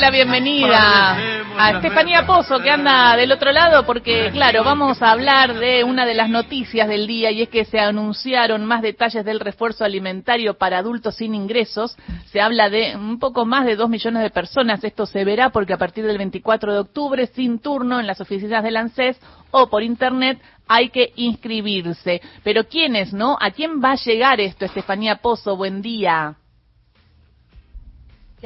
La bienvenida a Estefanía Pozo que anda del otro lado porque claro, vamos a hablar de una de las noticias del día y es que se anunciaron más detalles del refuerzo alimentario para adultos sin ingresos. Se habla de un poco más de dos millones de personas. Esto se verá porque a partir del 24 de octubre, sin turno en las oficinas del ANSES o por internet, hay que inscribirse. Pero ¿quiénes, no? ¿A quién va a llegar esto, Estefanía Pozo? Buen día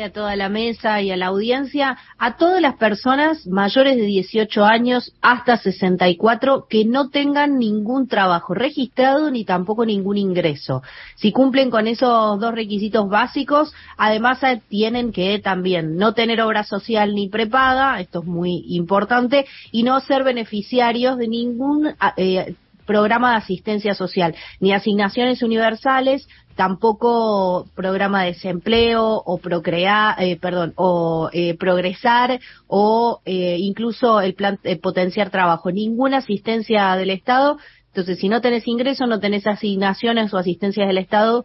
a toda la mesa y a la audiencia, a todas las personas mayores de 18 años hasta 64 que no tengan ningún trabajo registrado ni tampoco ningún ingreso. Si cumplen con esos dos requisitos básicos, además eh, tienen que también no tener obra social ni prepaga, esto es muy importante, y no ser beneficiarios de ningún eh, programa de asistencia social, ni asignaciones universales, tampoco programa de desempleo o procrear, eh, perdón, o eh, progresar o eh, incluso el plan potenciar trabajo, ninguna asistencia del Estado. Entonces, si no tenés ingreso, no tenés asignaciones o asistencias del Estado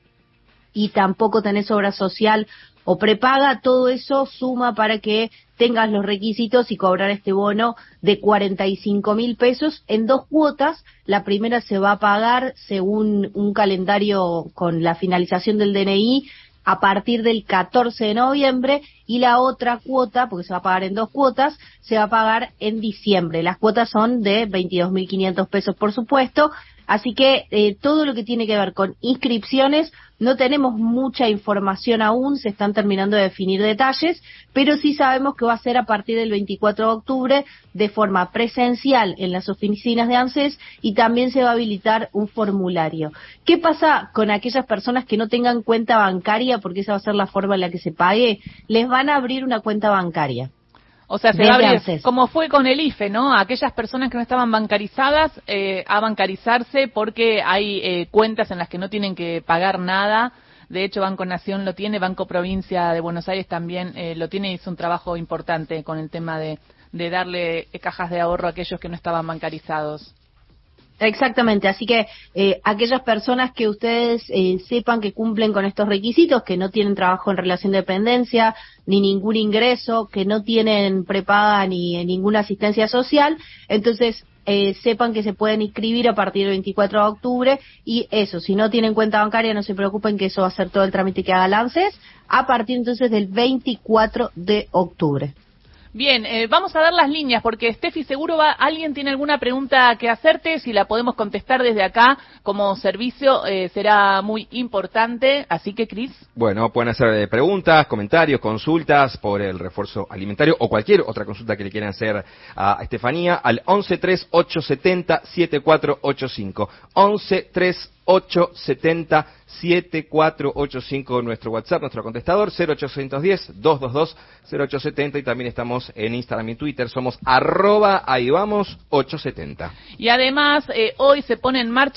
y tampoco tenés obra social o prepaga, todo eso suma para que tengas los requisitos y cobrar este bono de 45 mil pesos en dos cuotas. La primera se va a pagar según un calendario con la finalización del DNI a partir del 14 de noviembre y la otra cuota, porque se va a pagar en dos cuotas, se va a pagar en diciembre. Las cuotas son de 22.500 pesos, por supuesto, Así que eh, todo lo que tiene que ver con inscripciones, no tenemos mucha información aún, se están terminando de definir detalles, pero sí sabemos que va a ser a partir del 24 de octubre de forma presencial en las oficinas de ANSES y también se va a habilitar un formulario. ¿Qué pasa con aquellas personas que no tengan cuenta bancaria, porque esa va a ser la forma en la que se pague? Les van a abrir una cuenta bancaria. O sea, se va a abrir, como fue con el IFE, ¿no? Aquellas personas que no estaban bancarizadas eh, a bancarizarse porque hay eh, cuentas en las que no tienen que pagar nada. De hecho, Banco Nación lo tiene, Banco Provincia de Buenos Aires también eh, lo tiene y hizo un trabajo importante con el tema de, de darle cajas de ahorro a aquellos que no estaban bancarizados. Exactamente, así que eh, aquellas personas que ustedes eh, sepan que cumplen con estos requisitos, que no tienen trabajo en relación de dependencia, ni ningún ingreso, que no tienen prepaga ni ninguna asistencia social, entonces eh, sepan que se pueden inscribir a partir del 24 de octubre y eso, si no tienen cuenta bancaria no se preocupen que eso va a ser todo el trámite que haga Lances a partir entonces del 24 de octubre. Bien, eh, vamos a dar las líneas porque Steffi seguro va, alguien tiene alguna pregunta que hacerte, si la podemos contestar desde acá como servicio eh, será muy importante, así que Cris. Bueno, pueden hacer eh, preguntas, comentarios, consultas por el refuerzo alimentario o cualquier otra consulta que le quieran hacer a Estefanía al 1138707485. 113870 7485 nuestro WhatsApp, nuestro contestador 0810 222 0870 y también estamos en Instagram y Twitter, somos arroba ahí vamos 870. Y además eh, hoy se pone en marcha